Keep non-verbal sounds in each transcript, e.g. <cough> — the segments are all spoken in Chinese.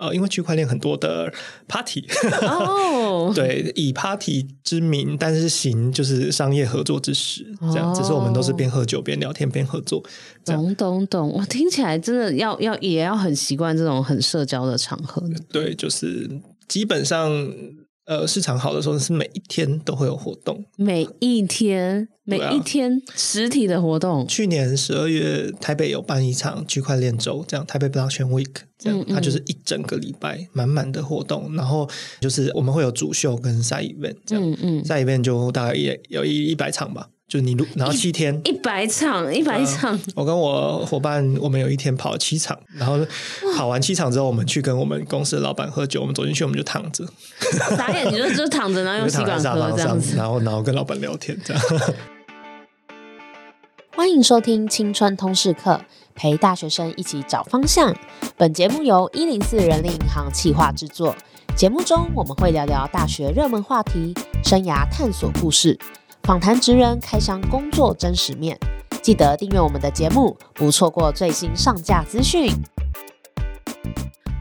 呃，因为区块链很多的 party，哦，<laughs> 对，以 party 之名，但是行就是商业合作之实，这样，只是我们都是边喝酒边聊天边合作。懂懂懂，我听起来真的要要也要很习惯这种很社交的场合。对，就是基本上。呃，市场好的时候是每一天都会有活动，每一天每一天实体的活动。啊、去年十二月台北有办一场区块链周，这样台北 Blockchain Week，这样、嗯嗯、它就是一整个礼拜满满的活动，然后就是我们会有主秀跟 side event，这样，嗯嗯，side event 就大概也有一一百场吧。就你，然后七天一百场，一百场。我跟我伙伴，我们有一天跑了七场，然后跑完七场之后，我们去跟我们公司的老板喝酒。我们走进去，我们就躺着，傻眼，你就就躺着，然后用 <laughs> 吸管喝这样子，然后然后跟老板聊天这样。<laughs> 欢迎收听青春通识课，陪大学生一起找方向。本节目由一零四人力银行企划制作。节目中我们会聊聊大学热门话题、生涯探索故事。访谈职人开箱工作真实面，记得订阅我们的节目，不错过最新上架资讯。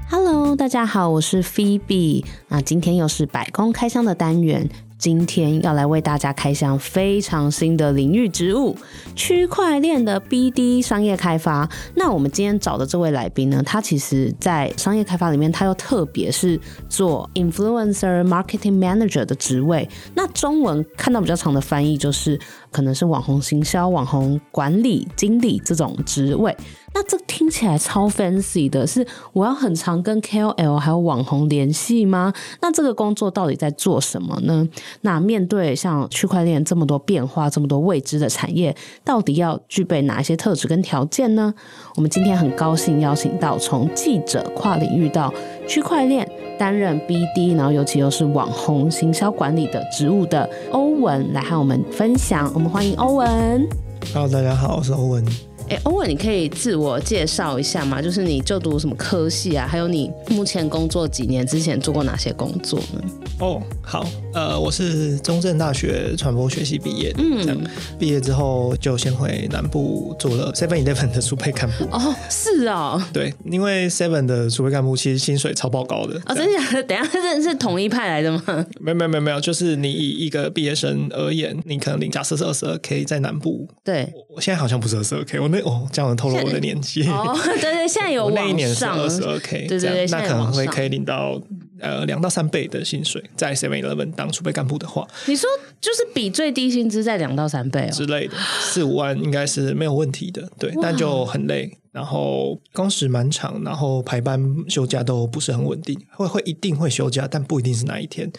Hello，大家好，我是 Phoebe，那今天又是百工开箱的单元。今天要来为大家开箱非常新的领域植物——区块链的 BD 商业开发。那我们今天找的这位来宾呢，他其实在商业开发里面，他又特别是做 Influencer Marketing Manager 的职位。那中文看到比较长的翻译，就是可能是网红行销、网红管理经理这种职位。那这听起来超 fancy 的，是我要很常跟 KOL 还有网红联系吗？那这个工作到底在做什么呢？那面对像区块链这么多变化、这么多未知的产业，到底要具备哪些特质跟条件呢？我们今天很高兴邀请到从记者跨领域到区块链担任 BD，然后尤其又是网红行销管理的职务的欧文来和我们分享。我们欢迎欧文。Hello，大家好，我是欧文。哎，欧文，你可以自我介绍一下吗？就是你就读什么科系啊？还有你目前工作几年？之前做过哪些工作呢？哦，好，呃，我是中正大学传播学系毕业的，嗯，这样毕业之后就先回南部做了 Seven Eleven 的储备干部。哦，是哦，对，因为 Seven 的储备干部其实薪水超爆高的。哦，真的假的？等一下，这是统一派来的吗？没有没有没有没有，就是你以一个毕业生而言，你可能领假设是二十二 K 在南部。对，我现在好像不是二十二 K，我那。哦，这样透露我的年纪。<laughs> 哦，对对，现在有往上。那一年是二十二 K，对对对，那可能会可以领到呃两到三倍的薪水，在 Seven Eleven 当储备干部的话，你说就是比最低薪资在两到三倍哦之类的，四五万应该是没有问题的。对，但就很累，然后工时蛮长，然后排班休假都不是很稳定，会会一定会休假，但不一定是哪一天，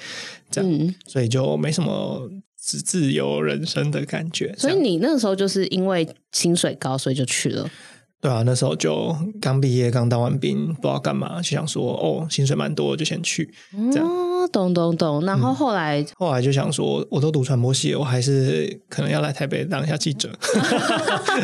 这样，嗯、所以就没什么。是自由人生的感觉，所以你那个时候就是因为薪水高，所以就去了。对啊，那时候就刚毕业，刚当完兵，不知道干嘛，就想说哦，薪水蛮多，就先去。这样，哦，懂懂懂。然后后来，嗯，后来就想说，我都读传播系，我还是可能要来台北当一下记者。<laughs>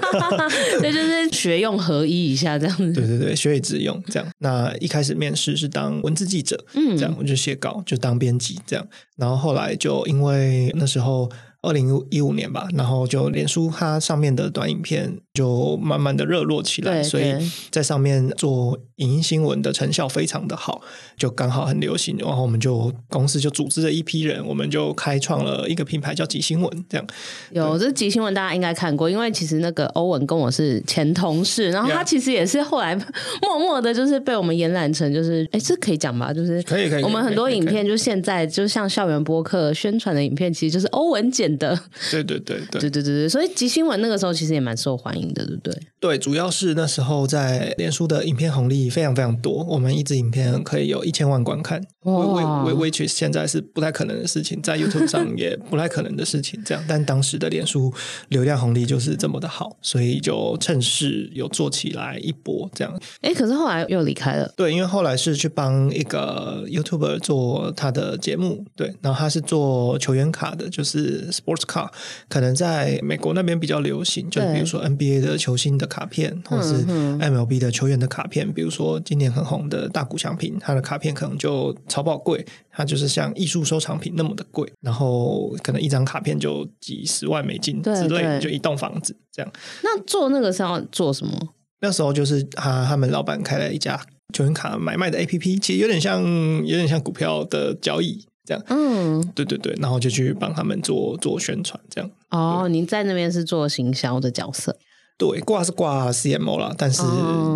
<laughs> 对，就是学用合一一下这样子。对对对，学以致用这样。那一开始面试是当文字记者，嗯，这样我就写稿，就当编辑这样。然后后来就因为那时候。二零一五年吧，然后就脸书它上面的短影片就慢慢的热络起来，所以在上面做影音新闻的成效非常的好，就刚好很流行，然后我们就公司就组织了一批人，我们就开创了一个品牌叫极新闻，这样。有这极新闻大家应该看过，因为其实那个欧文跟我是前同事，然后他其实也是后来默默的，就是被我们延揽成就是，哎，这可以讲吧？就是可以可以，我们很多影片就现在就像校园播客宣传的影片，其实就是欧文剪的。对对对对对对对，所以即新闻那个时候其实也蛮受欢迎的，对不对？对，主要是那时候在脸书的影片红利非常非常多，我们一支影片可以有一千万观看，为为为其现在是不太可能的事情，在 YouTube 上也不太可能的事情。这样，但当时的脸书流量红利就是这么的好，所以就趁势有做起来一波这样。哎，可是后来又离开了。对，因为后来是去帮一个 YouTuber 做他的节目，对，然后他是做球员卡的，就是 Sports Card，可能在美国那边比较流行，就比如说 NBA 的球星的。卡片，或是 MLB 的球员的卡片，比如说今年很红的大谷翔平，他的卡片可能就超爆贵，它就是像艺术收藏品那么的贵，然后可能一张卡片就几十万美金之类的，就一栋房子这样。那做那个是要做什么？那时候就是他他们老板开了一家。球员卡买卖的 APP，其实有点像有点像股票的交易这样。嗯，对对对，然后就去帮他们做做宣传这样。哦，您在那边是做行销的角色。对，挂是挂 CMO 啦，但是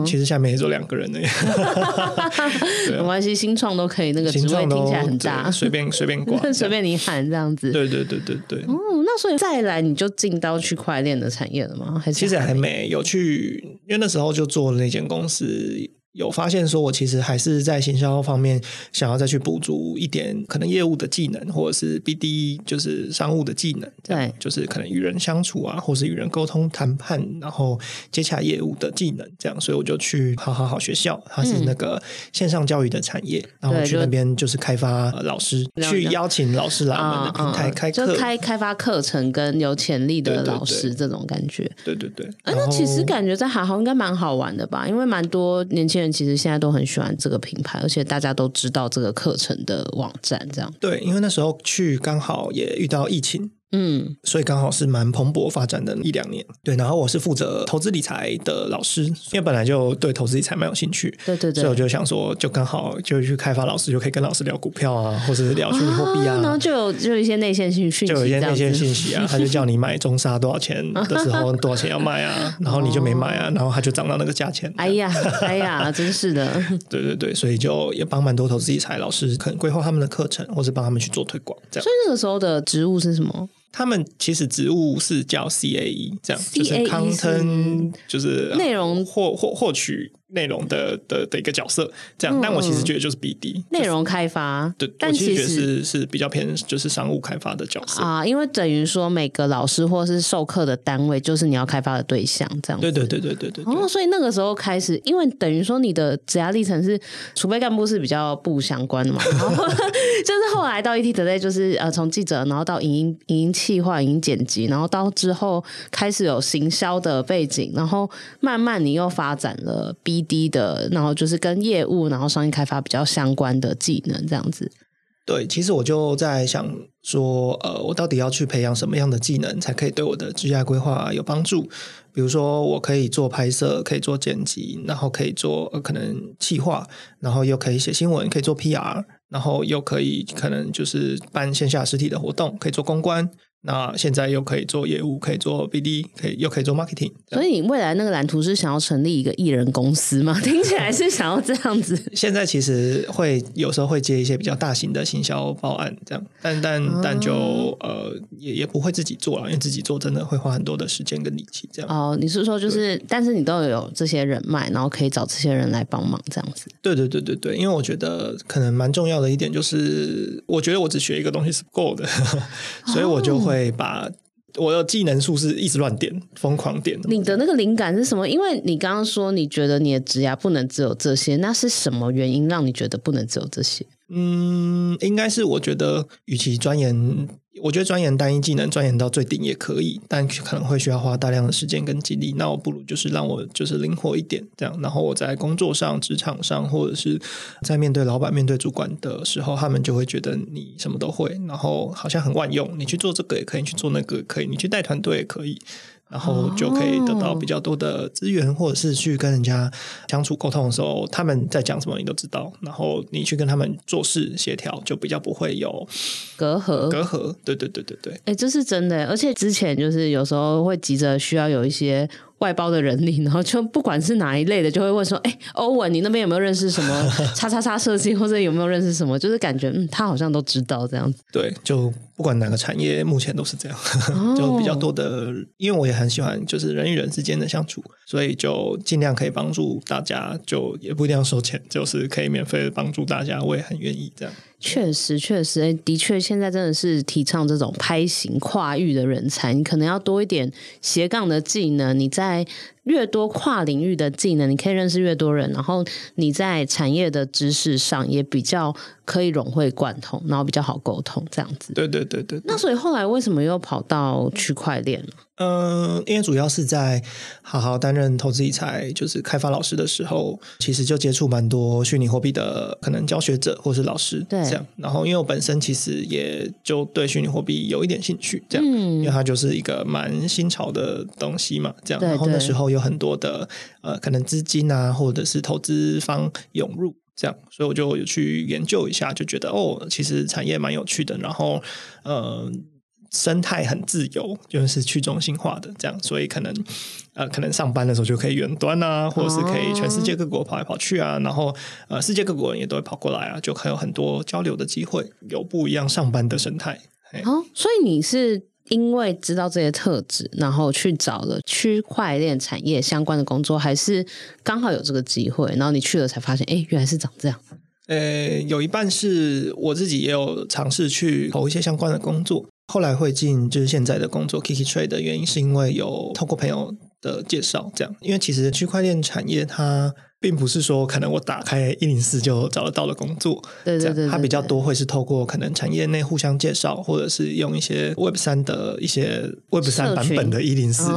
其实下面也只有两个人呢。<laughs> 没关系，新创都可以，那个职位听起来很大，随便随便挂，<laughs> 随便你喊这样子。对对对对对。哦，那所以再来你就进到区块链的产业了吗？还是其实还没有去，因为那时候就做了那间公司。有发现说，我其实还是在行销方面想要再去补足一点，可能业务的技能，或者是 BD 就是商务的技能，对，就是可能与人相处啊，或是与人沟通谈判，然后接洽业务的技能，这样，所以我就去好好好学校，它是那个线上教育的产业，嗯、然后去那边就是开发老师，去邀请老师来我们的平台开课，就开开发课程跟有潜力的老师这种感觉，对对对。哎、啊，那其实感觉在好好应该蛮好玩的吧？因为蛮多年轻其实现在都很喜欢这个品牌，而且大家都知道这个课程的网站，这样。对，因为那时候去刚好也遇到疫情。嗯，所以刚好是蛮蓬勃发展的一两年，对。然后我是负责投资理财的老师，因为本来就对投资理财蛮有兴趣，对对对。所以我就想说，就刚好就去开发老师，就可以跟老师聊股票啊，<laughs> 或者是聊虚拟货币啊。然后就有就有一些内线讯息，就有一些内线信息啊，<laughs> 他就叫你买中沙多少钱的时候 <laughs> 多少钱要卖啊，然后你就没买啊，然后他就涨到那个价钱。哎呀哎呀，真是的。对对对，所以就也帮蛮多投资理财老师，可能规划他们的课程，或者帮他们去做推广，这样。所以那个时候的职务是什么？他们其实职务是叫 CAE，这样就是 content，就是内容获获获取。内容的的的一个角色，这样，但我其实觉得就是 BD 内容开发，对，但其实是是比较偏就是商务开发的角色啊，因为等于说每个老师或是授课的单位就是你要开发的对象，这样，对对对对对对。哦，所以那个时候开始，因为等于说你的职涯历程是储备干部是比较不相关的嘛，<laughs> 然后就是后来到 ETtoday 就是呃从记者，然后到影音影音企划、影音剪辑，然后到之后开始有行销的背景，然后慢慢你又发展了 B。低的，然后就是跟业务，然后商业开发比较相关的技能，这样子。对，其实我就在想说，呃，我到底要去培养什么样的技能，才可以对我的职业规划有帮助？比如说，我可以做拍摄，可以做剪辑，然后可以做、可能企划，然后又可以写新闻，可以做 PR，然后又可以可能就是办线下实体的活动，可以做公关。那现在又可以做业务，可以做 BD，可以又可以做 marketing。所以你未来那个蓝图是想要成立一个艺人公司吗？<laughs> 听起来是想要这样子。<laughs> 现在其实会有时候会接一些比较大型的行销报案，这样，但但、嗯、但就呃也也不会自己做了，因为自己做真的会花很多的时间跟力气。这样哦，你是说就是，但是你都有这些人脉，然后可以找这些人来帮忙这样子。对对对对对，因为我觉得可能蛮重要的一点就是，我觉得我只学一个东西是不够的，<laughs> 所以我就会。会把我的技能数是一直乱点，疯狂点。你的那个灵感是什么？因为你刚刚说你觉得你的职涯不能只有这些，那是什么原因让你觉得不能只有这些？嗯，应该是我觉得，与其钻研。我觉得钻研单一技能，钻研到最顶也可以，但可能会需要花大量的时间跟精力。那我不如就是让我就是灵活一点，这样。然后我在工作上、职场上，或者是在面对老板、面对主管的时候，他们就会觉得你什么都会，然后好像很万用。你去做这个也可以，去做那个也可以，你去带团队也可以。然后就可以得到比较多的资源，或者是去跟人家相处沟通的时候，他们在讲什么你都知道。然后你去跟他们做事协调，就比较不会有隔阂。隔阂，对对对对对。哎，这是真的。而且之前就是有时候会急着需要有一些。外包的人力，然后就不管是哪一类的，就会问说：“哎，欧文，你那边有没有认识什么 <laughs> 叉叉叉设计，或者有没有认识什么？”就是感觉，嗯，他好像都知道这样子。对，就不管哪个产业，目前都是这样，<laughs> 就比较多的。因为我也很喜欢，就是人与人之间的相处，所以就尽量可以帮助大家，就也不一定要收钱，就是可以免费的帮助大家，我也很愿意这样。确实，确实，哎，的确，现在真的是提倡这种拍型跨域的人才，你可能要多一点斜杠的技能，你在。越多跨领域的技能，你可以认识越多人，然后你在产业的知识上也比较可以融会贯通，然后比较好沟通，这样子。对对对对。那所以后来为什么又跑到区块链了？嗯，因为主要是在好好担任投资理财，就是开发老师的时候，其实就接触蛮多虚拟货币的可能教学者或是老师，对，这样。然后因为我本身其实也就对虚拟货币有一点兴趣，这样，嗯，因为它就是一个蛮新潮的东西嘛，这样。对对，然后那时候。后有很多的呃可能资金啊，或者是投资方涌入，这样，所以我就有去研究一下，就觉得哦，其实产业蛮有趣的，然后呃。生态很自由，就是去中心化的这样，所以可能呃，可能上班的时候就可以远端啊，或者是可以全世界各国跑来跑去啊，然后呃，世界各国人也都会跑过来啊，就还有很多交流的机会，有不一样上班的生态。哦，所以你是因为知道这些特质，然后去找了区块链产业相关的工作，还是刚好有这个机会，然后你去了才发现，哎，原来是长这样。呃，有一半是我自己也有尝试去投一些相关的工作。后来会进就是现在的工作，Kiki Trade 的原因是因为有透过朋友的介绍，这样，因为其实区块链产业它。并不是说可能我打开一零四就找得到的工作，对对对，对，它比较多会是透过可能产业内互相介绍，或者是用一些 Web 三的一些 Web 三版本的一零四，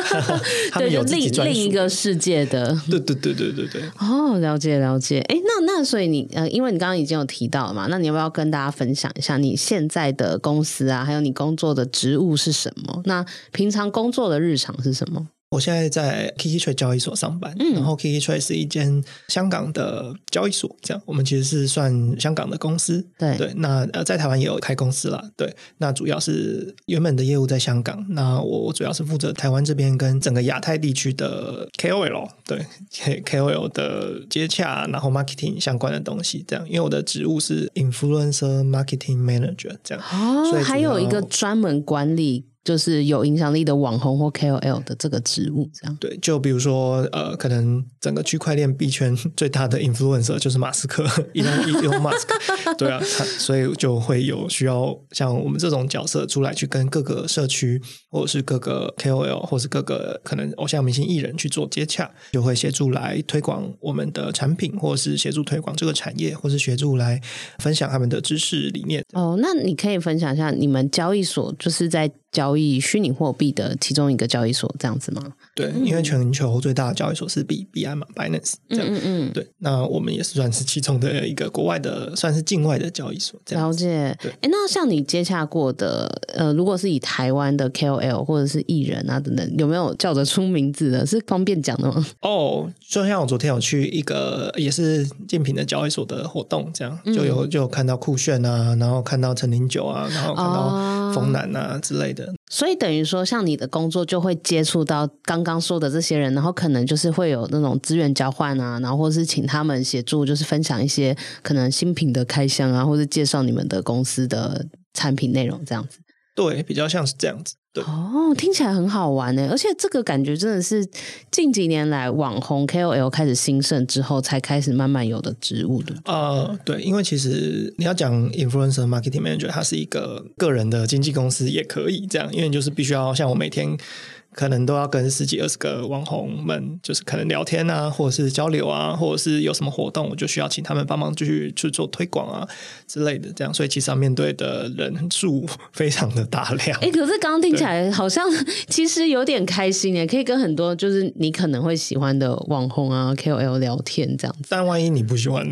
<laughs> 他们有自己专属另一个世界的，对对对对对对。哦，了解了解。哎，那那所以你呃，因为你刚刚已经有提到了嘛，那你要不要跟大家分享一下你现在的公司啊，还有你工作的职务是什么？那平常工作的日常是什么？我现在在 Kiki Trade 交易所上班，嗯、然后 Kiki Trade 是一间香港的交易所，这样我们其实是算香港的公司，对对。那呃，在台湾也有开公司啦，对。那主要是原本的业务在香港，那我主要是负责台湾这边跟整个亚太地区的 KOL，对 KOL 的接洽，然后 marketing 相关的东西，这样。因为我的职务是 Influencer Marketing Manager，这样。哦，所以还有一个专门管理。就是有影响力的网红或 KOL 的这个职务，这样对。就比如说，呃，可能整个区块链币圈 <laughs> 最大的 influencer 就是马斯克，Elon <laughs> Elon Musk，对啊，所以就会有需要像我们这种角色出来去跟各个社区，或者是各个 KOL，或是各个可能偶像明星艺人去做接洽，就会协助来推广我们的产品，或者是协助推广这个产业，或是协助来分享他们的知识理念。哦，那你可以分享一下你们交易所就是在。交易虚拟货币的其中一个交易所这样子吗？对，因为全球最大的交易所是币币安嘛，Binance 这样。嗯嗯对，那我们也是算是其中的一个国外的，算是境外的交易所。了解。对，哎，那像你接洽过的，呃，如果是以台湾的 KOL 或者是艺人啊等等，有没有叫得出名字的？是方便讲的吗？哦，就像我昨天有去一个也是竞品的交易所的活动，这样就有就有看到酷炫啊，然后看到陈零九啊，然后看到冯楠啊之类的。所以等于说，像你的工作就会接触到刚刚说的这些人，然后可能就是会有那种资源交换啊，然后或是请他们协助，就是分享一些可能新品的开箱啊，或者介绍你们的公司的产品内容这样子。对，比较像是这样子。对哦，听起来很好玩呢，而且这个感觉真的是近几年来网红 KOL 开始兴盛之后才开始慢慢有的职务的。呃，对，因为其实你要讲 Influencer Marketing Manager，它是一个个人的经纪公司也可以这样，因为就是必须要像我每天。可能都要跟十几二十个网红们，就是可能聊天啊，或者是交流啊，或者是有什么活动，我就需要请他们帮忙继续去做推广啊之类的。这样，所以其实要面对的人数非常的大量。哎、欸，可是刚刚听起来好像 <laughs> 其实有点开心耶，可以跟很多就是你可能会喜欢的网红啊 KOL 聊天这样子。但万一你不喜欢，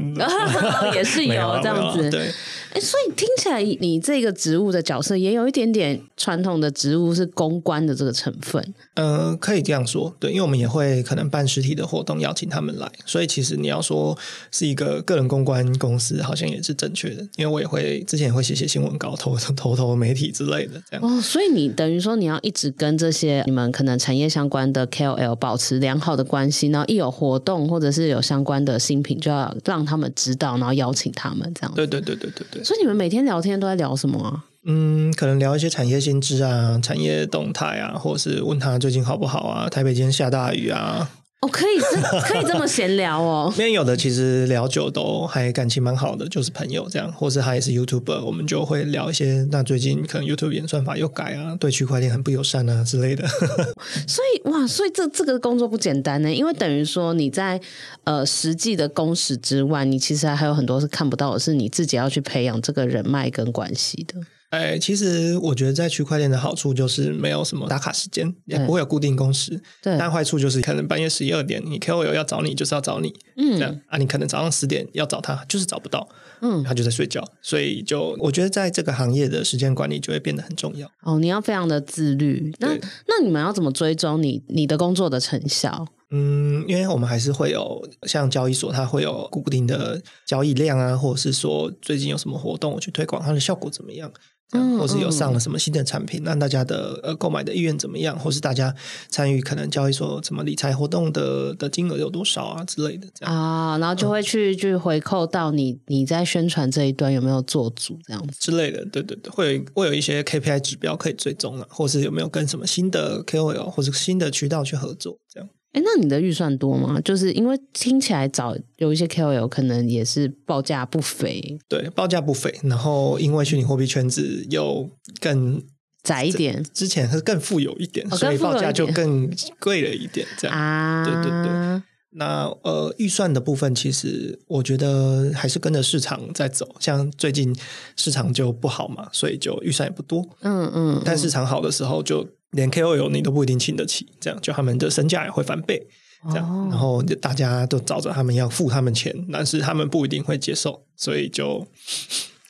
<laughs> 也是有 <laughs> 这样子。对，哎、欸，所以听起来你这个职务的角色也有一点点传统的职务是公关的这个成分。呃，可以这样说，对，因为我们也会可能办实体的活动，邀请他们来，所以其实你要说是一个个人公关公司，好像也是正确的，因为我也会之前也会写写新闻稿，投 <laughs> 投投媒体之类的，这样。哦，所以你等于说你要一直跟这些你们可能产业相关的 KOL 保持良好的关系，然后一有活动或者是有相关的新品，就要让他们知道，然后邀请他们这样。对对对对对对。所以你们每天聊天都在聊什么啊？嗯，可能聊一些产业新知啊，产业动态啊，或者是问他最近好不好啊？台北今天下大雨啊？哦，可以这可以这么闲聊哦。那边有的其实聊久都还感情蛮好的，就是朋友这样，或是他也是 YouTuber，我们就会聊一些。那最近可能 YouTube 演算法又改啊，对区块链很不友善啊之类的。<laughs> 所以哇，所以这这个工作不简单呢，因为等于说你在呃实际的工时之外，你其实还有很多是看不到的，是你自己要去培养这个人脉跟关系的。哎，其实我觉得在区块链的好处就是没有什么打卡时间，也不会有固定工时。对。但坏处就是可能半夜十一二点，你 KOL 要找你就是要找你，嗯，这样啊，你可能早上十点要找他就是找不到，嗯，他就在睡觉。所以就我觉得在这个行业的时间管理就会变得很重要。哦，你要非常的自律。那那你们要怎么追踪你你的工作的成效？嗯，因为我们还是会有像交易所，它会有固定的交易量啊，或者是说最近有什么活动，我去推广它的效果怎么样。嗯，或是有上了什么新的产品，让大家的呃购买的意愿怎么样，或是大家参与可能交易所什么理财活动的的金额有多少啊之类的这样啊，然后就会去去回扣到你你在宣传这一端有没有做足这样子之类的，对对对，会有会有一些 KPI 指标可以追踪了，或是有没有跟什么新的 KOL 或者新的渠道去合作这样。哎，那你的预算多吗？就是因为听起来找有一些 KOL 可能也是报价不菲，对，报价不菲。然后因为虚拟货币圈子又更窄一点，之前是更富有一点，哦、所以报价就更贵了一点，这样啊。对对对。那呃，预算的部分其实我觉得还是跟着市场在走。像最近市场就不好嘛，所以就预算也不多。嗯嗯，嗯。但市场好的时候就。连 KOL 你都不一定请得起，这样就他们的身价也会翻倍，这样，哦、然后大家都找着他们要付他们钱，但是他们不一定会接受，所以就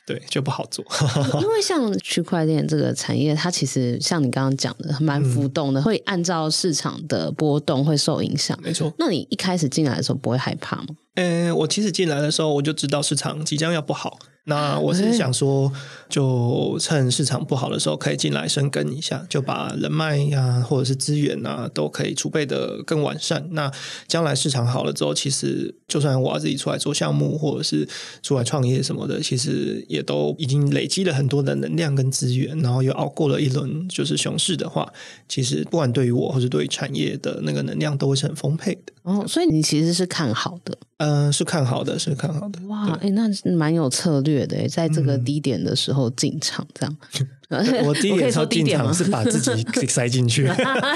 对就不好做。<laughs> 因为像区块链这个产业，它其实像你刚刚讲的，蛮浮动的，嗯、会按照市场的波动会受影响。没错，那你一开始进来的时候不会害怕吗？嗯，我其实进来的时候我就知道市场即将要不好。那我是想说，就趁市场不好的时候，可以进来深耕一下，就把人脉呀、啊，或者是资源啊，都可以储备的更完善。那将来市场好了之后，其实就算我要自己出来做项目，或者是出来创业什么的，其实也都已经累积了很多的能量跟资源，然后又熬过了一轮就是熊市的话，其实不管对于我，或者对于产业的那个能量，都会是很丰沛的。哦，所以你其实是看好的。嗯、呃，是看好的，是看好的。哇，哎，那蛮有策略的，在这个低点的时候进场，这样。嗯 <laughs> <laughs> 我第一眼超进场是把自己 <laughs> 塞进去，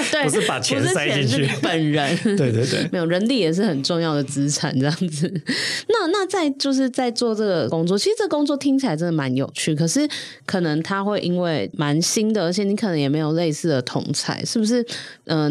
对，不是把钱塞进去。本人，<laughs> 对对对，没有人力也是很重要的资产，这样子。那那在就是在做这个工作，其实这个工作听起来真的蛮有趣，可是可能他会因为蛮新的，而且你可能也没有类似的同才，是不是？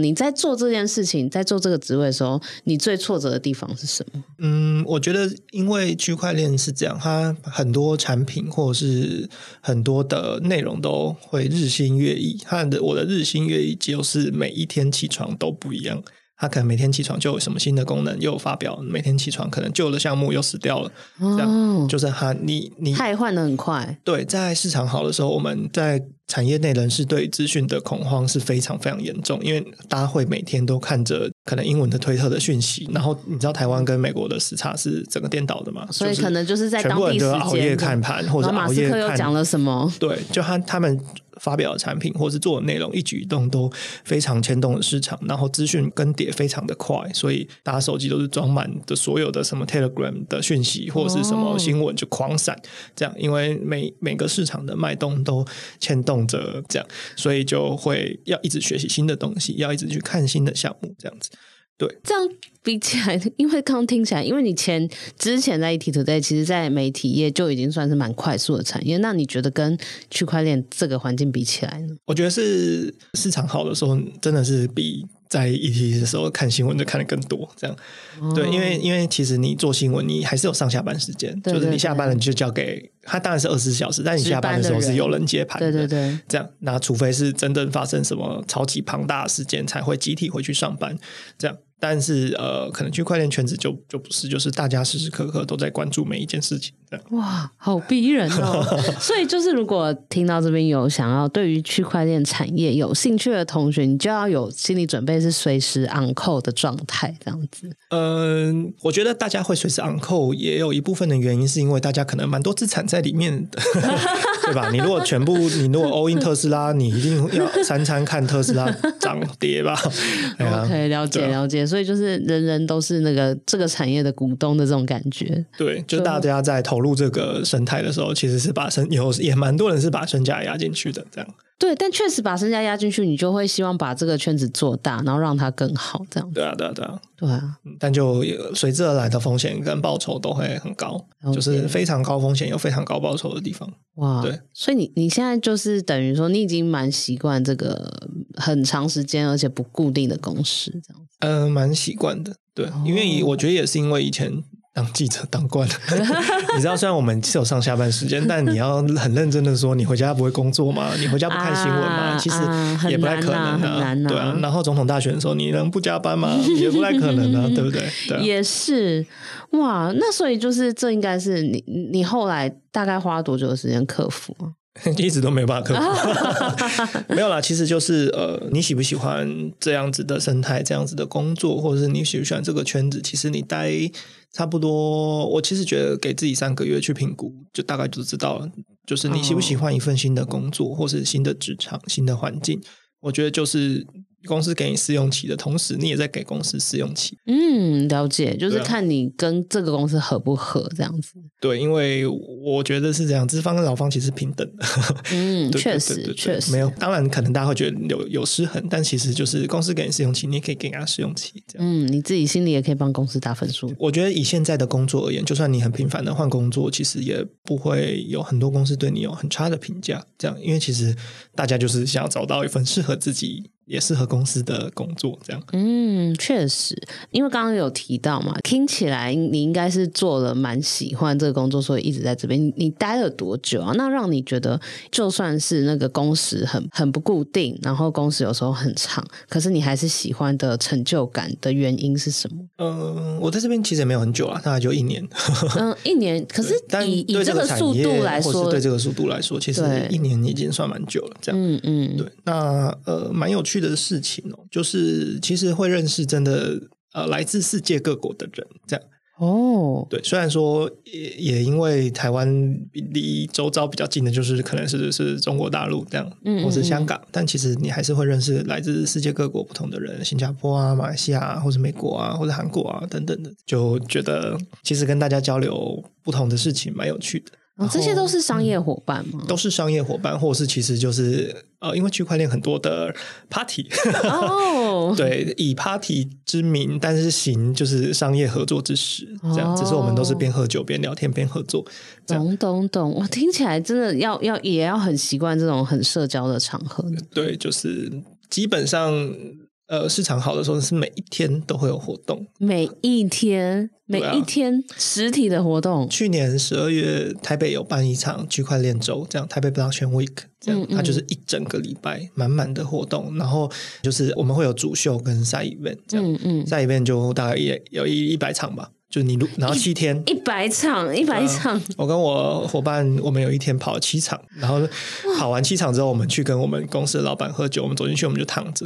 你在做这件事情，在做这个职位的时候，你最挫折的地方是什么？嗯，我觉得因为区块链是这样，它很多产品或者是很多的内容都。会日新月异，他的我的日新月异就是每一天起床都不一样。他可能每天起床就有什么新的功能又发表，每天起床可能旧的项目又死掉了，哦、这样就是他你你太换的很快。对，在市场好的时候，我们在产业内人士对资讯的恐慌是非常非常严重，因为大家会每天都看着可能英文的推特的讯息，然后你知道台湾跟美国的时差是整个颠倒的嘛？所以可能就是在当地时间熬夜看盘，或者熬夜看。马斯克又讲了什么？对，就他他们。发表的产品或是做的内容，一举一动都非常牵动了市场，然后资讯更迭非常的快，所以大家手机都是装满的所有的什么 Telegram 的讯息或者是什么新闻就狂闪，这样，因为每每个市场的脉动都牵动着这样，所以就会要一直学习新的东西，要一直去看新的项目，这样子。对，这样比起来，因为刚刚听起来，因为你前之前在 ETtoday，其实，在媒体业就已经算是蛮快速的产业。那你觉得跟区块链这个环境比起来呢？我觉得是市场好的时候，真的是比在 ET 的时候看新闻就看得更多。这样，哦、对，因为因为其实你做新闻，你还是有上下班时间，就是你下班了你就交给他，当然是二十四小时，但你下班的时候是有人接盘的。对对对，这样，那除非是真正发生什么超级庞大的事件，才会集体回去上班。这样。但是呃，可能区块链圈子就就不是，就是大家时时刻刻都在关注每一件事情。哇，好逼人哦！<laughs> 所以就是，如果听到这边有想要对于区块链产业有兴趣的同学，你就要有心理准备，是随时 on call 的状态，这样子。嗯，我觉得大家会随时 on call，也有一部分的原因是因为大家可能蛮多资产在里面的，<laughs> 对吧？你如果全部，你如果 all in 特斯拉，你一定要三餐看特斯拉涨跌吧？<laughs> OK，了解了解。所以就是人人都是那个这个产业的股东的这种感觉。对，就大家在投入这个生态的时候，其实是把身有也蛮多人是把身价压进去的，这样。对，但确实把身家压进去，你就会希望把这个圈子做大，然后让它更好，这样。对啊，对啊，对啊，对啊。但就随之而来的风险跟报酬都会很高.就是非常高风险又非常高报酬的地方。哇，对。所以你你现在就是等于说，你已经蛮习惯这个很长时间而且不固定的公司，这样。嗯、呃，蛮习惯的。对，哦、因为我觉得也是因为以前。当记者当惯了，<laughs> 你知道，虽然我们是有上下班时间，但你要很认真的说，你回家不会工作吗？你回家不看新闻吗？啊、其实也不太可能的、啊，啊对啊。然后总统大选的时候，你能不加班吗？也不太可能的、啊，<laughs> 对不对？也是哇，那所以就是这应该是你你后来大概花多久的时间克服啊？<laughs> 一直都没有办法克服，<laughs> 没有啦。其实就是呃，你喜不喜欢这样子的生态，这样子的工作，或者是你喜不喜欢这个圈子？其实你待差不多，我其实觉得给自己三个月去评估，就大概就知道了。就是你喜不喜欢一份新的工作，或是新的职场、新的环境？我觉得就是。公司给你试用期的同时，你也在给公司试用期。嗯，了解，就是看你跟这个公司合不合这样子。对，因为我觉得是这样，资方跟劳方其实平等的。<laughs> 嗯，确实，确实没有。当然，可能大家会觉得有有失衡，但其实就是公司给你试用期，你也可以给他试用期。这样，嗯，你自己心里也可以帮公司打分数。我觉得以现在的工作而言，就算你很频繁的换工作，其实也不会有很多公司对你有很差的评价。这样，因为其实大家就是想要找到一份适合自己。也适合公司的工作，这样。嗯，确实，因为刚刚有提到嘛，听起来你应该是做了蛮喜欢这个工作，所以一直在这边。你，你待了多久啊？那让你觉得，就算是那个工时很很不固定，然后工时有时候很长，可是你还是喜欢的成就感的原因是什么？嗯、呃，我在这边其实也没有很久啊，大概就一年。嗯，<laughs> 一年。可是以以这个速度来说，对这个速度来说，其实一年已经算蛮久了。这样，嗯嗯，对。那呃，蛮有趣。的事情哦，就是其实会认识真的呃来自世界各国的人，这样哦，对。虽然说也也因为台湾离周遭比较近的，就是可能是是中国大陆这样，嗯，或是香港，但其实你还是会认识来自世界各国不同的人，新加坡啊、马来西亚啊，或者美国啊，或者韩国啊等等的，就觉得其实跟大家交流不同的事情蛮有趣的。哦，这些都是商业伙伴吗？嗯，都是商业伙伴，或者是其实就是呃，因为区块链很多的 party 哦，<laughs> 对，以 party 之名，但是行就是商业合作之实，这样，只是我们都是边喝酒边聊天边合作。懂懂懂，我听起来真的要要也要很习惯这种很社交的场合。对，就是基本上。呃，市场好的时候是每一天都会有活动，每一天每一天实体的活动。去年十二月台北有办一场区块链周，这样台北 Blockchain Week，这样嗯嗯它就是一整个礼拜满满的活动，然后就是我们会有主秀跟 side event，这样嗯嗯，side event 就大概也有一一百场吧。就你录，然后七天一百场，一百场。我跟我伙伴，我们有一天跑了七场，然后跑完七场之后，我们去跟我们公司的老板喝酒。我们走进去，我们就躺着，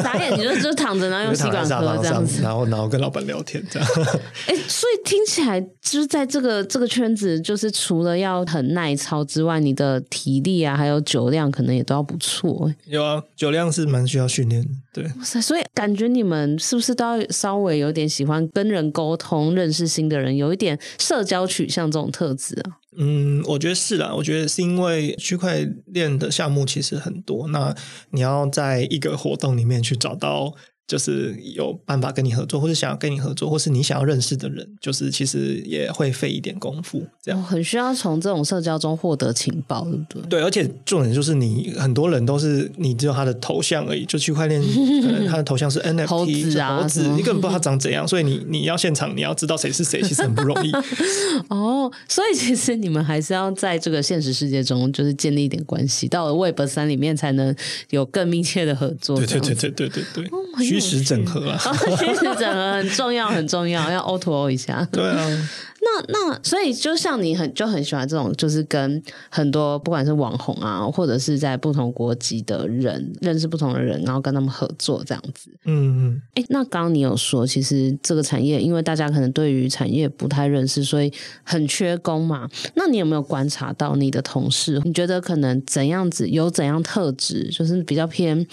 打眼，你就就躺着，然后用 <laughs> 吸管喝这样子，然后然后跟老板聊天这样。<laughs> <laughs> 哎，所以听起来就是在这个这个圈子，就是除了要很耐操之外，你的体力啊，还有酒量可能也都要不错。有啊，酒量是蛮需要训练的。对，哇塞，所以感觉你们是不是都要稍微有点喜欢跟人沟通？认识新的人，有一点社交取向这种特质啊。嗯，我觉得是啦。我觉得是因为区块链的项目其实很多，那你要在一个活动里面去找到。就是有办法跟你合作，或者想要跟你合作，或是你想要认识的人，就是其实也会费一点功夫，这样。哦，很需要从这种社交中获得情报，对不对？对，而且重点就是你很多人都是你只有他的头像而已，就区块链 <laughs> 可能他的头像是 NFT 猴子啊，猴子，你根本不知道他长怎样，所以你你要现场你要知道谁是谁，其实很不容易。<laughs> 哦，所以其实你们还是要在这个现实世界中，就是建立一点关系，到了 Web 三里面才能有更密切的合作。对对对对对对对。哦虚实整合啊，<laughs> 虚实整合很重要，很重要，要 O to O 一下。对啊，<laughs> 那那所以就像你很就很喜欢这种，就是跟很多不管是网红啊，或者是在不同国籍的人认识不同的人，然后跟他们合作这样子。嗯嗯。哎，那刚刚你有说，其实这个产业，因为大家可能对于产业不太认识，所以很缺工嘛。那你有没有观察到你的同事？你觉得可能怎样子有怎样特质，就是比较偏？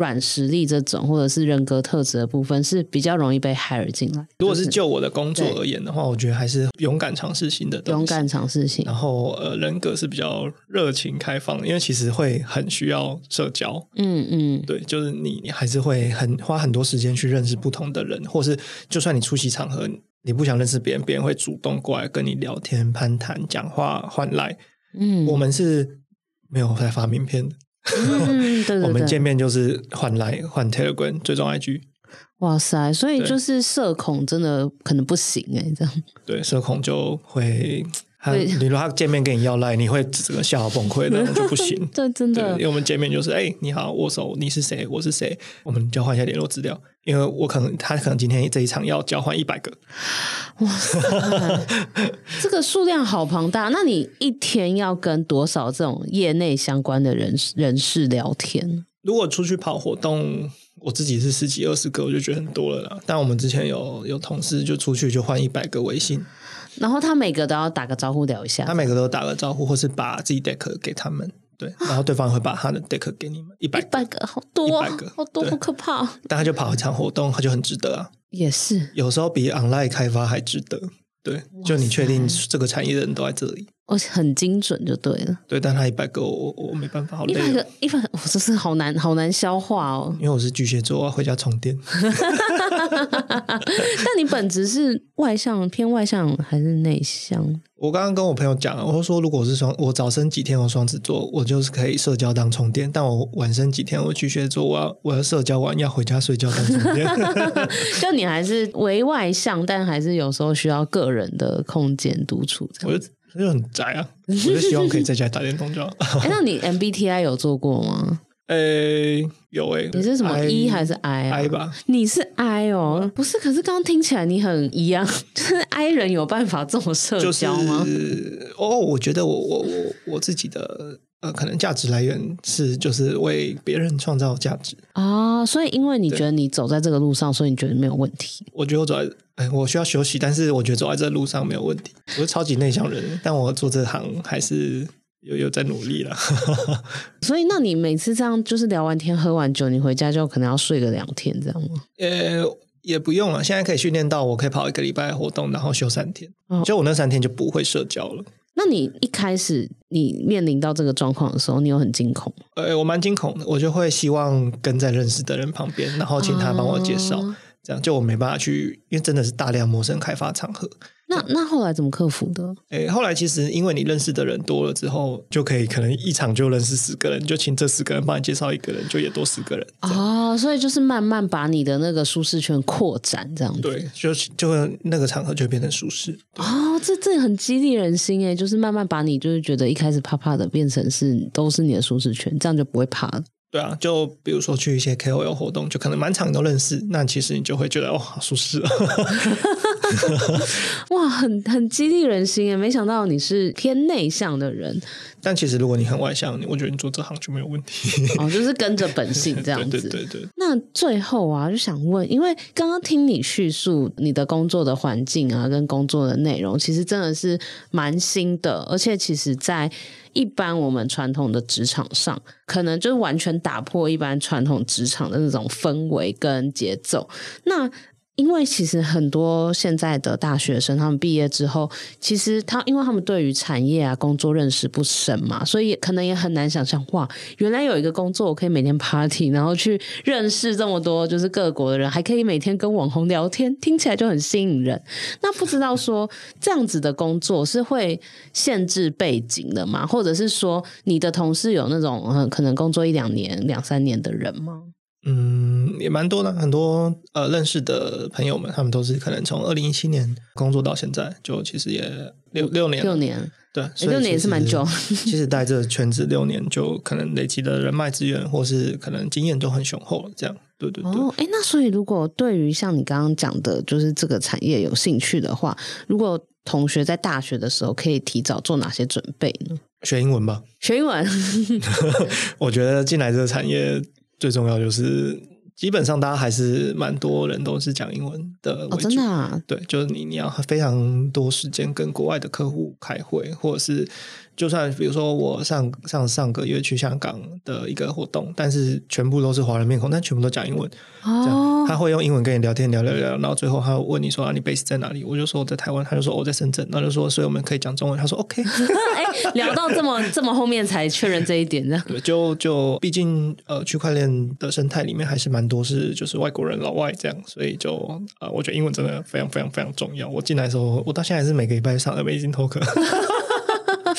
软实力这种，或者是人格特质的部分是比较容易被 hire 进来。如果是就我的工作而言的话，我觉得还是勇敢尝试新的东西，勇敢尝试新。然后呃，人格是比较热情开放，因为其实会很需要社交。嗯嗯，对，就是你你还是会很花很多时间去认识不同的人，或是就算你出席场合，你不想认识别人，别人会主动过来跟你聊天、攀谈、讲话、换来。嗯，我们是没有在发名片的。<laughs> 嗯，对对对，我们见面就是换 Line 换 Telegram 追踪 IG。哇塞，所以就是社恐真的可能不行哎、欸，这样。对，社恐就会，他对你如果他见面跟你要 Line，你会整个笑到崩溃的，<laughs> 就不行。<laughs> 这真的，因为我们见面就是，哎、欸，你好，握手，你是谁？我是谁？我们交换一下联络资料。因为我可能他可能今天这一场要交换一百个，哇塞，<laughs> 这个数量好庞大。那你一天要跟多少这种业内相关的人人士聊天？如果出去跑活动，我自己是十几二十个，我就觉得很多了啦。但我们之前有有同事就出去就换一百个微信，然后他每个都要打个招呼聊一下，他每个都打个招呼，或是把自己 deck 给他们。对，然后对方会把他的 deck 给你们一百百个，好多，一百个，好多，好可怕。但他就跑一场活动，他就很值得啊。也是，有时候比 online 开发还值得。对，就你确定这个产业的人都在这里，而且很精准就对了。对，但他一百个我我没办法，好累。一百个，一百，我真是好难好难消化哦。<laughs> 因为我是巨蟹座，我要回家充电。<laughs> 但你本质是外向，偏外向还是内向？我刚刚跟我朋友讲了，我说如果是双，我早生几天我双子座，我就是可以社交当充电；但我晚生几天我巨蟹座，我要我要社交完要回家睡觉当充电。<laughs> 就你还是为外向，但还是有时候需要个人的空间独处。我就我就很宅啊，<laughs> 我就希望可以在家打电动就好。哎，那你 MBTI 有做过吗？<laughs> 诶、欸，有诶、欸，你是什么 E 还是 I 啊？I 吧，你是 I 哦，嗯、不是？可是刚刚听起来你很一样，<laughs> 就是 I 人有办法这么社交吗？就是、哦，我觉得我我我我自己的呃，可能价值来源是就是为别人创造价值啊，所以因为你觉得你走在这个路上，所以你觉得没有问题？我觉得我走在，哎，我需要休息，但是我觉得走在这路上没有问题。我是超级内向人，但我做这行还是。有有在努力了，<laughs> 所以那你每次这样就是聊完天喝完酒，你回家就可能要睡个两天，这样吗？呃，也不用了，现在可以训练到我可以跑一个礼拜的活动，然后休三天，哦、就我那三天就不会社交了。那你一开始你面临到这个状况的时候，你有很惊恐？呃，我蛮惊恐的，我就会希望跟在认识的人旁边，然后请他帮我介绍，哦、这样就我没办法去，因为真的是大量陌生开发场合。那那后来怎么克服的？诶，后来其实因为你认识的人多了之后，就可以可能一场就认识十个人，就请这十个人帮你介绍一个人，就也多十个人。哦，所以就是慢慢把你的那个舒适圈扩展，这样子。对，就就会那个场合就会变成舒适。哦，这这很激励人心诶，就是慢慢把你就是觉得一开始怕怕的变成是都是你的舒适圈，这样就不会怕了。对啊，就比如说去一些 KOL 活动，就可能满场都认识，那其实你就会觉得哇，好舒适啊！<laughs> <laughs> 哇，很很激励人心耶！没想到你是偏内向的人，但其实如果你很外向，我觉得你做这行就没有问题。哦，就是跟着本性 <laughs> 这样子。对，对对对。那最后啊，就想问，因为刚刚听你叙述你的工作的环境啊，跟工作的内容，其实真的是蛮新的，而且其实在。一般我们传统的职场上，可能就是完全打破一般传统职场的那种氛围跟节奏。那因为其实很多现在的大学生，他们毕业之后，其实他因为他们对于产业啊工作认识不深嘛，所以可能也很难想象，哇，原来有一个工作我可以每天 party，然后去认识这么多就是各国的人，还可以每天跟网红聊天，听起来就很吸引人。那不知道说这样子的工作是会限制背景的吗？或者是说你的同事有那种嗯可能工作一两年、两三年的人吗？嗯，也蛮多的，很多呃认识的朋友们，他们都是可能从二零一七年工作到现在，就其实也六六年，六年，对，六年也是蛮久。其实在这个圈子六年，就可能累积的人脉资源，或是可能经验都很雄厚了。这样，对对对。哦，哎，那所以如果对于像你刚刚讲的，就是这个产业有兴趣的话，如果同学在大学的时候可以提早做哪些准备呢？学英文吧，学英文。<laughs> 我觉得进来这个产业。最重要就是基本上大家还是蛮多人都是讲英文的为主。哦，真的啊？对，就是你你要非常多时间跟国外的客户开会，或者是。就算比如说我上上上个月去香港的一个活动，但是全部都是华人面孔，但全部都讲英文。哦，这样他会用英文跟你聊天，聊聊聊，然后最后他问你说啊，你 base 在哪里？我就说我在台湾，他就说我在深圳，然后就说所以我们可以讲中文。他说 OK。哎，<laughs> 聊到这么这么后面才确认这一点，这样。<laughs> 对，就就毕竟呃，区块链的生态里面还是蛮多是就是外国人老外这样，所以就呃，我觉得英文真的非常非常非常重要。我进来的时候，我到现在还是每个礼拜上 Amazing Talk。<laughs>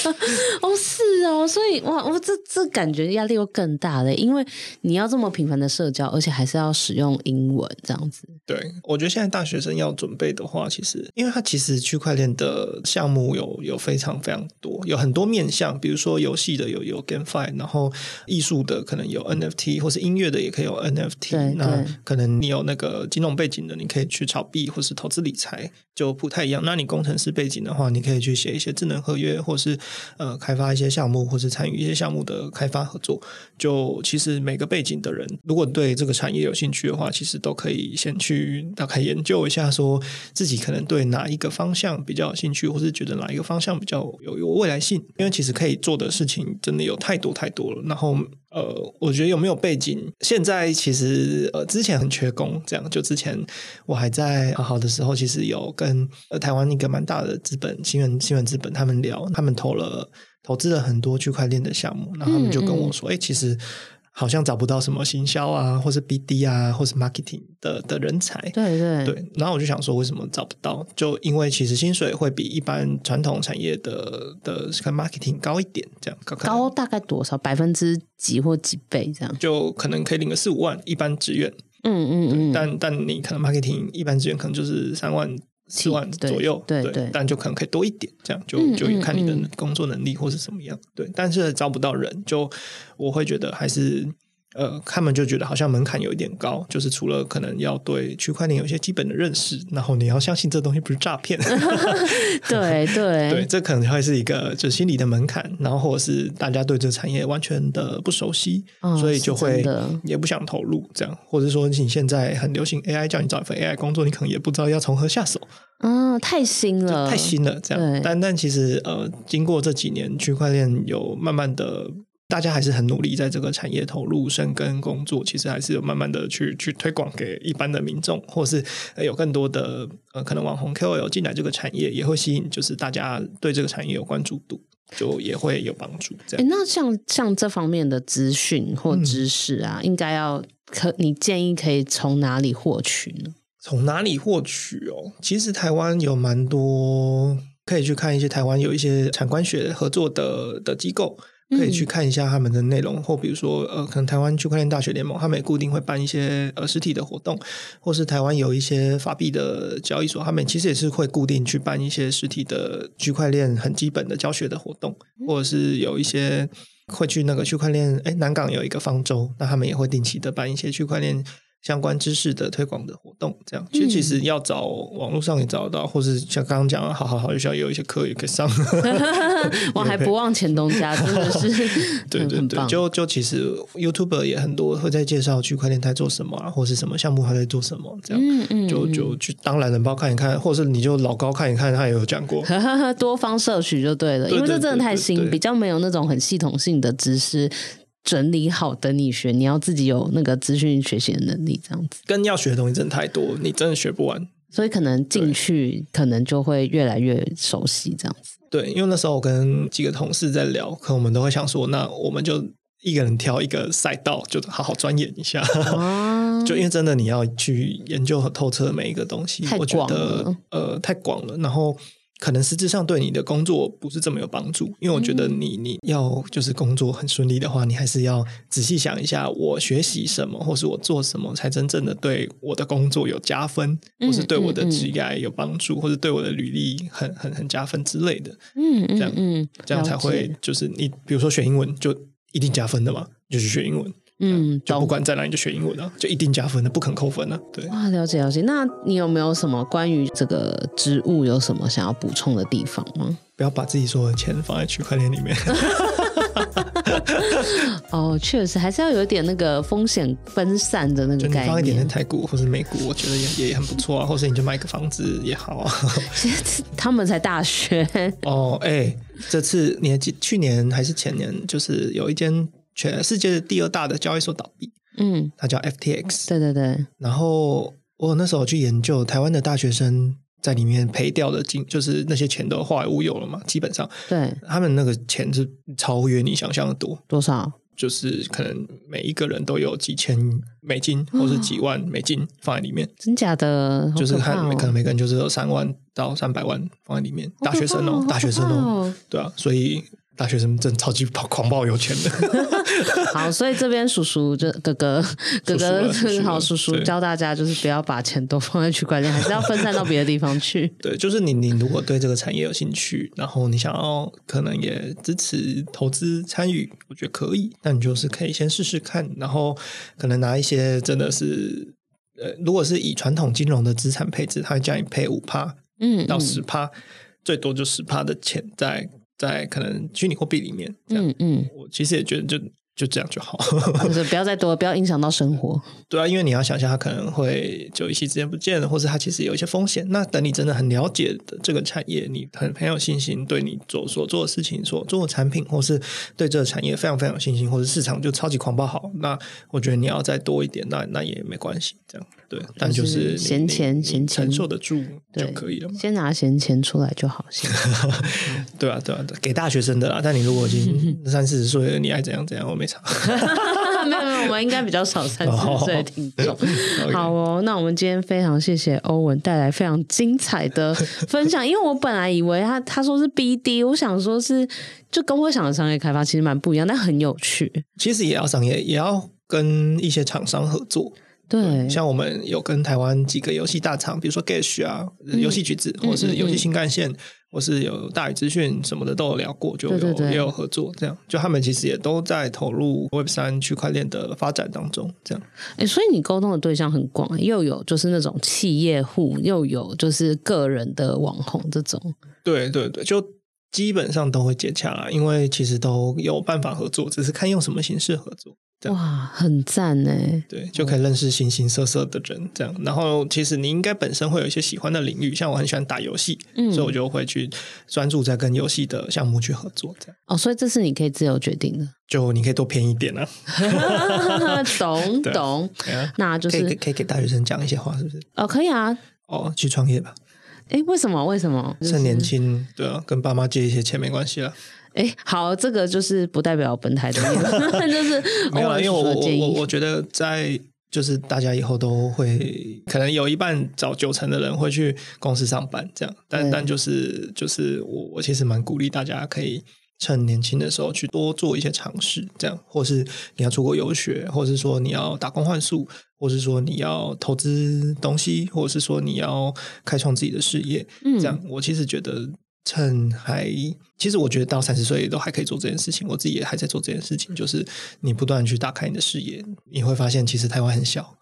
<laughs> 哦，是哦，所以哇，我这这感觉压力又更大了，因为你要这么频繁的社交，而且还是要使用英文这样子。对，我觉得现在大学生要准备的话，其实，因为它其实区块链的项目有有非常非常多，有很多面向，比如说游戏的有有 GameFi，然后艺术的可能有 NFT，或是音乐的也可以有 NFT。那可能你有那个金融背景的，你可以去炒币或是投资理财，就不太一样。那你工程师背景的话，你可以去写一些智能合约，或是呃开发一些项目，或是参与一些项目的开发合作。就其实每个背景的人，如果对这个产业有兴趣的话，其实都可以先去大概研究一下，说自己可能对哪一个方向比较有兴趣，或是觉得哪一个方向比较有有未来性。因为其实可以做的事情真的有太多太多了。然后呃，我觉得有没有背景，现在其实呃之前很缺工，这样就之前我还在好好的时候，其实有跟呃台湾一个蛮大的资本新闻新闻资本他们聊，他们投了。投资了很多区块链的项目，然后他们就跟我说：“哎、嗯嗯，其实好像找不到什么行销啊，或是 BD 啊，或是 marketing 的的人才。”对对对。然后我就想说，为什么找不到？就因为其实薪水会比一般传统产业的的看 marketing 高一点，这样高，高大概多少？百分之几或几倍这样？就可能可以领个四五万，一般职员。嗯嗯嗯。但但你可能 marketing 一般职员可能就是三万。四万左右，对但就可能可以多一点，这样就就看你的工作能力或是什么样，对，但是招不到人，就我会觉得还是。呃，他们就觉得好像门槛有一点高，就是除了可能要对区块链有一些基本的认识，然后你要相信这东西不是诈骗。<laughs> 对对对，这可能会是一个就心理的门槛，然后或者是大家对这个产业完全的不熟悉，哦、所以就会也不想投入这样，或者说你现在很流行 AI，叫你找一份 AI 工作，你可能也不知道要从何下手。嗯、哦，太新了，太新了，这样。但但其实呃，经过这几年，区块链有慢慢的。大家还是很努力，在这个产业投入、深耕工作，其实还是有慢慢的去去推广给一般的民众，或是有更多的呃可能网红 KOL 进来这个产业，也会吸引就是大家对这个产业有关注度，就也会有帮助。这样，那像像这方面的资讯或知识啊，嗯、应该要可你建议可以从哪里获取呢？从哪里获取哦？其实台湾有蛮多可以去看一些台湾有一些产官学合作的的机构。可以去看一下他们的内容，或比如说，呃，可能台湾区块链大学联盟，他们也固定会办一些呃实体的活动，或是台湾有一些法币的交易所，他们其实也是会固定去办一些实体的区块链很基本的教学的活动，或者是有一些会去那个区块链，诶，南港有一个方舟，那他们也会定期的办一些区块链。相关知识的推广的活动，这样其实其实要找网络上也找得到，或是像刚刚讲的，好好好学校有一些课也可以上。<laughs> <laughs> 我还不忘前东家，真的是 <laughs> 对对对，就就其实 YouTuber 也很多会在介绍区块链在做什么啊，或是什么项目还在做什么，这样嗯嗯就就去当懒人包看一看，或者是你就老高看一看，他也有讲过，多方摄取就对了，因为这真的太新，比较没有那种很系统性的知识。整理好等你学，你要自己有那个资讯学习的能力，这样子。跟要学的东西真的太多，你真的学不完。所以可能进去，可能就会越来越熟悉这样子。对，因为那时候我跟几个同事在聊，可能我们都会想说，那我们就一个人挑一个赛道，就好好钻研一下。啊、<laughs> 就因为真的你要去研究很透彻每一个东西，我觉得呃太广了，然后。可能实质上对你的工作不是这么有帮助，因为我觉得你你要就是工作很顺利的话，你还是要仔细想一下，我学习什么，或是我做什么才真正的对我的工作有加分，或是对我的职业有帮助，或者对我的履历很很很加分之类的。嗯这样嗯，这样才会就是你比如说学英文就一定加分的嘛，就是学英文。嗯，就不管在哪，你就学英文啊，就一定加分的，不肯扣分的。对，哇，了解了解。那你有没有什么关于这个植物有什么想要补充的地方吗？不要把自己所有的钱放在区块链里面。<laughs> 哦，确实还是要有一点那个风险分散的那个概念。你放一点在台股或是美股，我觉得也也很不错啊。或者你就买个房子也好啊。<laughs> 他们才大学 <laughs> 哦，哎、欸，这次你还记去年还是前年，就是有一间全世界第二大的交易所倒闭，嗯，它叫 FTX。对对对。然后我那时候去研究台湾的大学生。在里面赔掉的金，就是那些钱都化为乌有了嘛。基本上，对他们那个钱是超越你想象的多。多少？就是可能每一个人都有几千美金，或是几万美金放在里面。真假的？就是看可能每个人就是有三万到三百万放在里面。大学生哦，大学生哦，对啊，所以。大学生真超级狂暴有钱的，<laughs> 好，所以这边叔叔就哥哥 <laughs> 哥哥好，叔叔教大家就是不要把钱都放在区块链，还是要分散到别的地方去。<laughs> 对，就是你你如果对这个产业有兴趣，然后你想要可能也支持投资参与，我觉得可以，那你就是可以先试试看，然后可能拿一些真的是呃，如果是以传统金融的资产配置，他会叫你配五趴，嗯，到十趴，最多就十趴的钱在。在可能虚拟货币里面，嗯嗯，我其实也觉得就就这样就好，就是不要再多，不要影响到生活。<laughs> 对啊，因为你要想象它可能会就一夕之间不见了，或者它其实有一些风险。那等你真的很了解的这个产业，你很很有信心，对你做所做的事情、所做的产品，或是对这个产业非常非常有信心，或者市场就超级狂暴好，那我觉得你要再多一点，那那也没关系，这样。对，但就是闲钱，闲钱承受得住就可以了嘛。先拿闲钱出来就好，先。<laughs> 对啊，对啊，给大学生的啦。但你如果已经 <laughs> 三四十岁了，你爱怎样怎样，我没差。<laughs> 没有没有，我们应该比较少三十岁的听众。<laughs> 好哦，那我们今天非常谢谢欧文带来非常精彩的分享。<laughs> 因为我本来以为他他说是 BD，我想说是就跟我想的商业开发其实蛮不一样，但很有趣。其实也要商业，也要跟一些厂商合作。对，像我们有跟台湾几个游戏大厂，比如说 Gash 啊，游戏橘子，或者是游戏新干线，或是有大宇资讯什么的都有聊过，就有也有合作。这样，就他们其实也都在投入 Web 三区块链的发展当中。这样，哎，所以你沟通的对象很广，又有就是那种企业户，又有就是个人的网红这种。对对对，就基本上都会接洽啦，因为其实都有办法合作，只是看用什么形式合作。哇，很赞呢！对，就可以认识形形色色的人，这样。然后，其实你应该本身会有一些喜欢的领域，像我很喜欢打游戏，嗯，所以我就会去专注在跟游戏的项目去合作，这样。哦，所以这是你可以自由决定的，就你可以多偏一点啊。<laughs> 懂 <laughs> 懂，那就是可以可以给大学生讲一些话，是不是？哦，可以啊。哦，去创业吧。哎，为什么？为什么？趁年轻，对啊，跟爸妈借一些钱没关系啊。哎，好，这个就是不代表本台的 <laughs> 就是 <laughs> 没有啦，因为我我我我觉得在就是大家以后都会可能有一半找九成的人会去公司上班这样，但但就是就是我我其实蛮鼓励大家可以趁年轻的时候去多做一些尝试，这样，或是你要出国游学，或是说你要打工换宿，或是说你要投资东西，或者是说你要开创自己的事业，嗯，这样，我其实觉得。趁还，其实我觉得到三十岁都还可以做这件事情。我自己也还在做这件事情，就是你不断去打开你的视野，你会发现其实台湾很小 <laughs>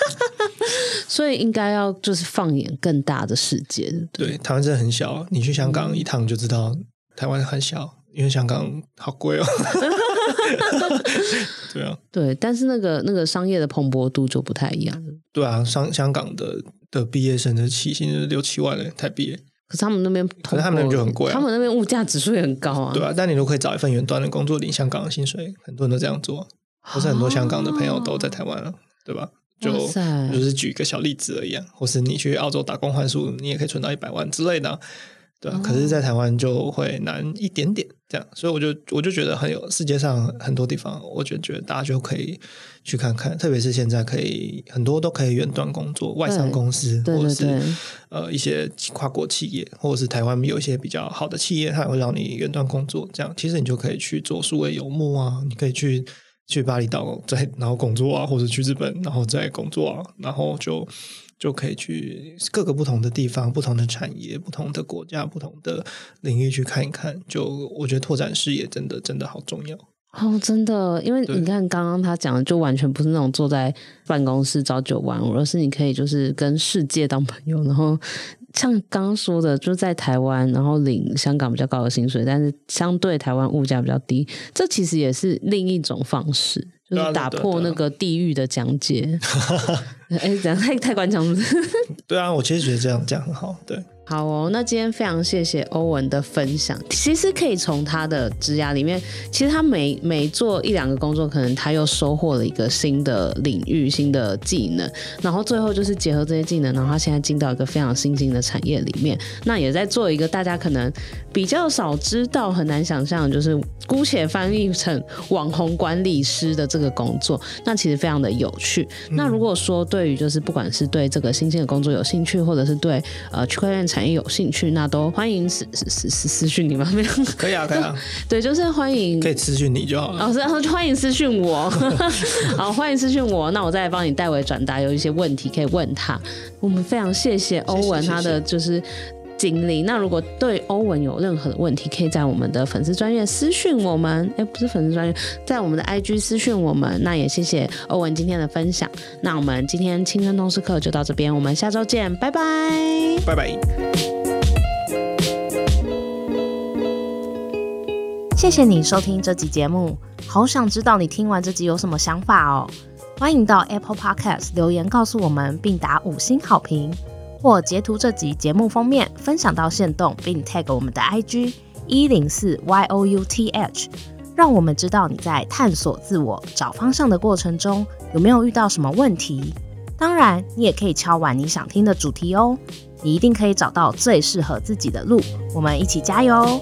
<laughs> 所以应该要就是放眼更大的世界。对，对，台湾真的很小，你去香港一趟就知道台湾很小，因为香港好贵哦。<laughs> 对啊，对，但是那个那个商业的蓬勃度就不太一样。对啊，香香港的的毕业生的起薪是六七万的台币。可是他们那边，可是他们那边就很贵啊。他们那边物价指数也很高啊。对啊，但你如果可以找一份远端的工作，领香港的薪水，很多人都这样做。或是很多香港的朋友都在台湾了，啊、对吧？就塞就是举一个小例子而已啊。或是你去澳洲打工换宿，你也可以存到一百万之类的，啊。对啊，可是，在台湾就会难一点点，这样，所以我就我就觉得很有世界上很多地方，我就觉得大家就可以去看看，特别是现在可以很多都可以远端工作，外商公司或者是呃一些跨国企业，或者是台湾有一些比较好的企业，它也会让你远端工作，这样。其实你就可以去做数位游牧啊，你可以去去巴厘岛再然后工作啊，或者去日本然后再工作啊，然后就。就可以去各个不同的地方、不同的产业、不同的国家、不同的领域去看一看。就我觉得拓展视野真的真的好重要哦，真的，因为你看刚刚他讲的，就完全不是那种坐在办公室朝九晚五，而是你可以就是跟世界当朋友，然后像刚刚说的，就在台湾，然后领香港比较高的薪水，但是相对台湾物价比较低，这其实也是另一种方式，就是打破那个地域的讲解。<laughs> 哎，这样太太官腔了。<laughs> 对啊，我其实觉得这样讲很好。对。好哦，那今天非常谢谢欧文的分享。其实可以从他的职涯里面，其实他每每做一两个工作，可能他又收获了一个新的领域、新的技能，然后最后就是结合这些技能，然后他现在进到一个非常新兴的产业里面，那也在做一个大家可能比较少知道、很难想象，就是姑且翻译成网红管理师的这个工作，那其实非常的有趣。那如果说对于就是不管是对这个新兴的工作有兴趣，或者是对呃区块链产有兴趣，那都欢迎私私私私私讯你们。没有？可以啊，可以啊。<laughs> 对，就是欢迎，可以私讯你就好了。然后就欢迎私讯我。好，<laughs> 欢迎私讯我，那我再帮你代为转达，有一些问题可以问他。我们非常谢谢欧文他的就是经历。那如果对欧文有任何的问题，可以在我们的粉丝专业私讯我们。哎，不是粉丝专业，在我们的 IG 私讯我们。那也谢谢欧文今天的分享。那我们今天青春通识课就到这边，我们下周见，拜拜，拜拜。谢谢你收听这集节目，好想知道你听完这集有什么想法哦。欢迎到 Apple Podcast 留言告诉我们，并打五星好评，或截图这集节目封面分享到限动，并 tag 我们的 IG 一零四 youth，让我们知道你在探索自我、找方向的过程中有没有遇到什么问题。当然，你也可以敲完你想听的主题哦，你一定可以找到最适合自己的路。我们一起加油！